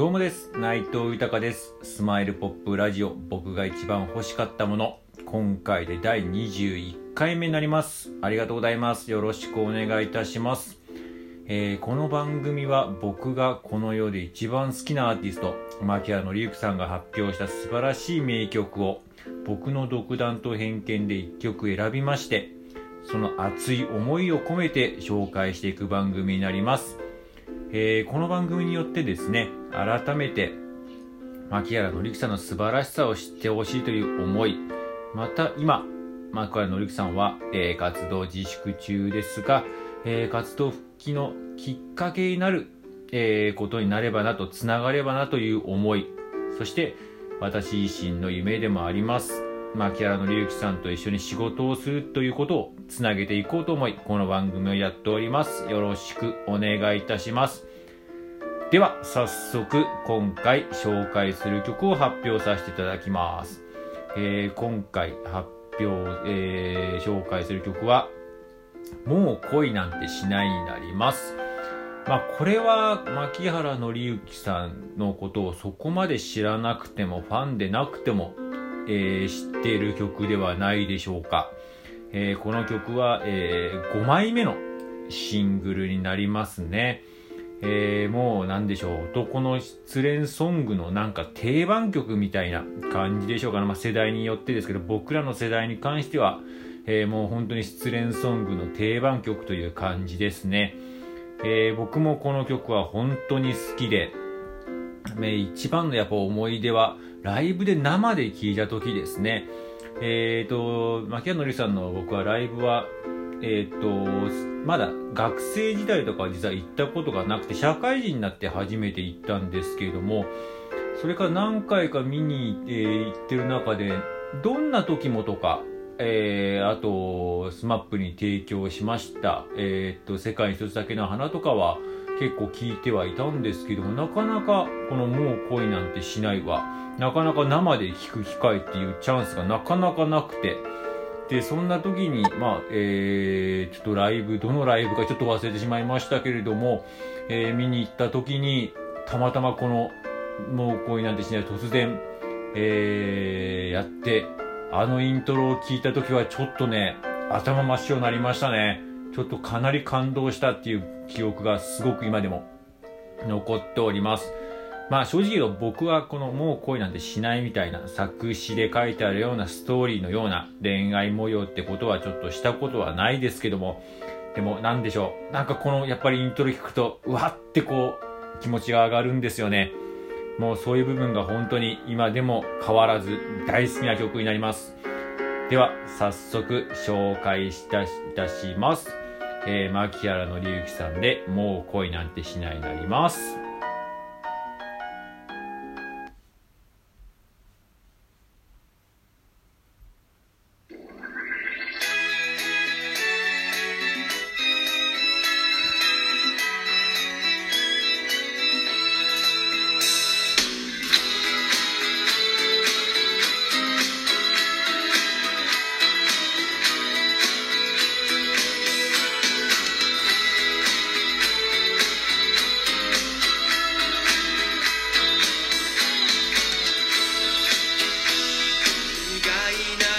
どうもです。内藤豊です。スマイルポップラジオ。僕が一番欲しかったもの。今回で第21回目になります。ありがとうございます。よろしくお願いいたします。えー、この番組は僕がこの世で一番好きなアーティスト牧原紀之さんが発表した素晴らしい名曲を僕の独断と偏見で1曲選びましてその熱い思いを込めて紹介していく番組になります、えー、この番組によってですね改めて牧原紀之さんの素晴らしさを知ってほしいという思いまた今牧原紀之さんは、えー、活動自粛中ですがえー、活動復帰のきっかけになる、えー、ことになればなと、つながればなという思い、そして私自身の夢でもあります。牧原紀之さんと一緒に仕事をするということをつなげていこうと思い、この番組をやっております。よろしくお願いいたします。では、早速、今回紹介する曲を発表させていただきます。えー、今回発表、えー、紹介する曲は、もう恋なんてしないになります。まあ、これは牧原紀之さんのことをそこまで知らなくてもファンでなくても、え、知っている曲ではないでしょうか。え、この曲は、え、5枚目のシングルになりますね。えー、もうなんでしょう、男の失恋ソングのなんか定番曲みたいな感じでしょうかね。まあ、世代によってですけど、僕らの世代に関しては、えー、もう本当に失恋ソングの定番曲という感じですね。えー、僕もこの曲は本当に好きで、え一番のやっぱ思い出は、ライブで生で聴いた時ですね。えっ、ー、と、牧原のりさんの僕はライブは、えっ、ー、と、まだ学生時代とかは実は行ったことがなくて、社会人になって初めて行ったんですけれども、それから何回か見に、えー、行ってる中で、どんな時もとか、えー、あと、スマップに提供しました、えー、っと、世界一つだけの花とかは結構聞いてはいたんですけども、なかなかこのもう恋なんてしないわ、なかなか生で聴く機会っていうチャンスがなかなかなくて、で、そんな時に、まあ、えー、ちょっとライブ、どのライブかちょっと忘れてしまいましたけれども、えー、見に行った時に、たまたまこの、もう恋なんてしない突然、えー、やって、あのイントロを聞いた時はちょっとね、頭真っ白になりましたね。ちょっとかなり感動したっていう記憶がすごく今でも残っております。まあ正直言うと僕はこのもう恋なんてしないみたいな作詞で書いてあるようなストーリーのような恋愛模様ってことはちょっとしたことはないですけども、でもなんでしょう。なんかこのやっぱりイントロ聞くと、うわってこう気持ちが上がるんですよね。もうそういう部分が本当に今でも変わらず大好きな曲になります。では、早速紹介いたします。えー、牧原のりゆきさんで、もう恋なんてしないになります。外な